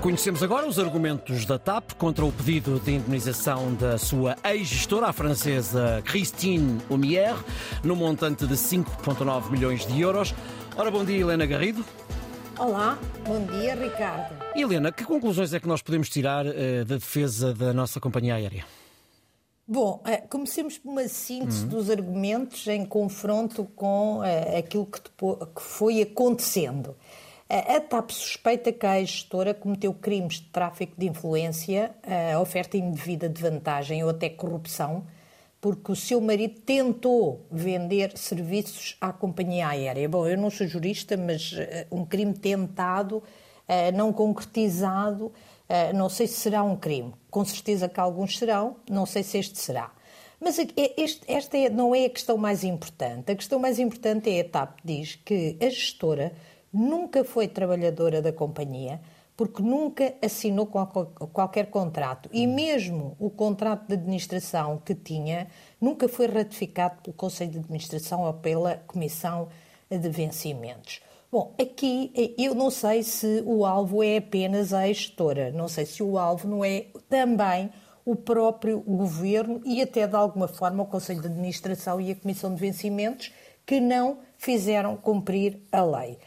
Conhecemos agora os argumentos da TAP contra o pedido de indemnização da sua ex-gestora, a francesa Christine Humier, no montante de 5,9 milhões de euros. Ora, bom dia, Helena Garrido. Olá, bom dia, Ricardo. Helena, que conclusões é que nós podemos tirar uh, da defesa da nossa companhia aérea? Bom, uh, comecemos por uma síntese uhum. dos argumentos em confronto com uh, aquilo que, depois, que foi acontecendo. A TAP suspeita que a gestora cometeu crimes de tráfico de influência, oferta indevida de vantagem ou até corrupção, porque o seu marido tentou vender serviços à companhia aérea. Bom, eu não sou jurista, mas uh, um crime tentado, uh, não concretizado, uh, não sei se será um crime. Com certeza que alguns serão, não sei se este será. Mas este, esta é, não é a questão mais importante. A questão mais importante é a TAP diz que a gestora nunca foi trabalhadora da companhia, porque nunca assinou qualquer contrato. E mesmo o contrato de administração que tinha nunca foi ratificado pelo Conselho de Administração ou pela Comissão de Vencimentos. Bom, aqui eu não sei se o alvo é apenas a gestora, não sei se o alvo não é também o próprio governo e até de alguma forma o Conselho de Administração e a Comissão de Vencimentos que não fizeram cumprir a lei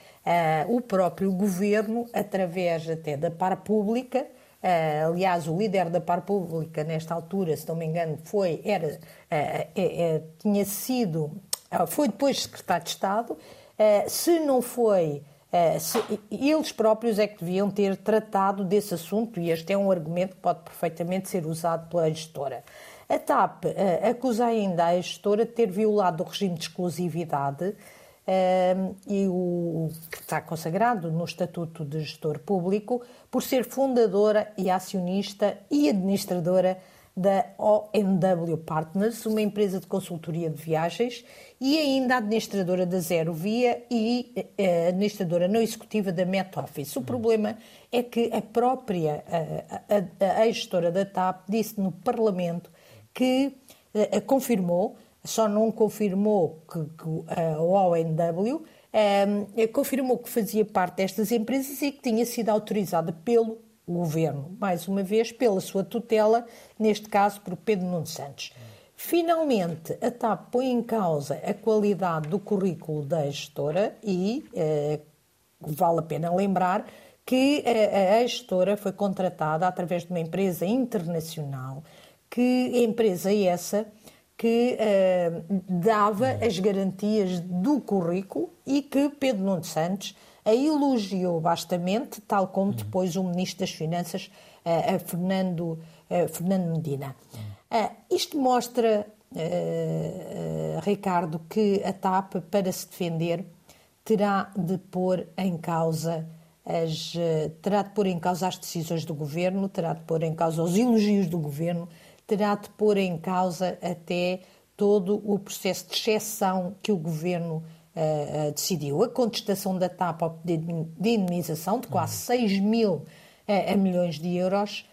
o próprio governo, através até da par pública, uh, aliás, o líder da par pública, nesta altura, se não me engano, foi, era, uh, tinha sido, foi depois secretário de Estado, se não foi. Se, eles próprios é que deviam ter tratado desse assunto, e este é um argumento que pode perfeitamente ser usado pela gestora. A TAP acusa ainda a gestora de ter violado o regime de exclusividade e o está consagrado no Estatuto de Gestor Público por ser fundadora e acionista e administradora da OMW Partners, uma empresa de consultoria de viagens, e ainda administradora da Zero Via e eh, administradora não executiva da Met Office. O problema é que a própria a, a, a gestora da TAP disse no Parlamento que a, confirmou só não confirmou que, que a ONW um, eh, confirmou que fazia parte destas empresas e que tinha sido autorizada pelo governo, mais uma vez pela sua tutela, neste caso por Pedro Nuno Santos. Finalmente, a TAP põe em causa a qualidade do currículo da gestora e uh, vale a pena lembrar que a, a gestora foi contratada através de uma empresa internacional, que empresa essa que uh, dava as garantias do currículo e que Pedro Nuno Santos a elogiou bastamente, tal como uhum. depois o Ministro das Finanças, uh, Fernando, uh, Fernando Medina. isto mostra, Ricardo, que a TAP, para se defender, terá de pôr em causa as, terá de pôr em causa as decisões do governo, terá de pôr em causa os elogios do governo, terá de pôr em causa até todo o processo de exceção que o governo uh, uh, decidiu. A contestação da TAP de, de indemnização de quase 6 mil uh, milhões de euros,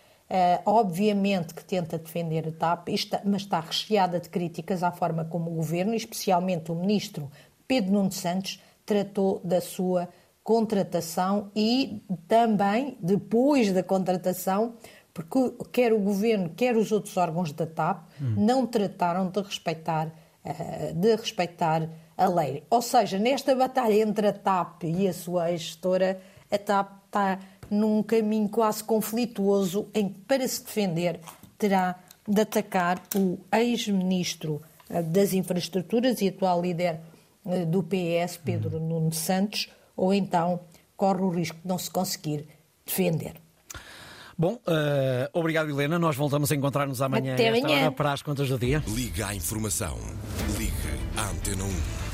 obviamente que tenta defender a TAP, está, mas está recheada de críticas à forma como o governo, especialmente o ministro Pedro Nuno Santos, tratou da sua contratação e também, depois da contratação, porque quer o governo, quer os outros órgãos da TAP hum. não trataram de respeitar, uh, de respeitar a lei. Ou seja, nesta batalha entre a TAP e a sua gestora, a TAP está num caminho quase conflituoso em que, para se defender, terá de atacar o ex-ministro eh, das Infraestruturas e atual líder eh, do PS, Pedro hum. Nuno Santos, ou então corre o risco de não se conseguir defender. Bom, uh, obrigado Helena. Nós voltamos a encontrar-nos amanhã, Até amanhã. para as contas do dia. Liga à informação. Ligue à Antena 1.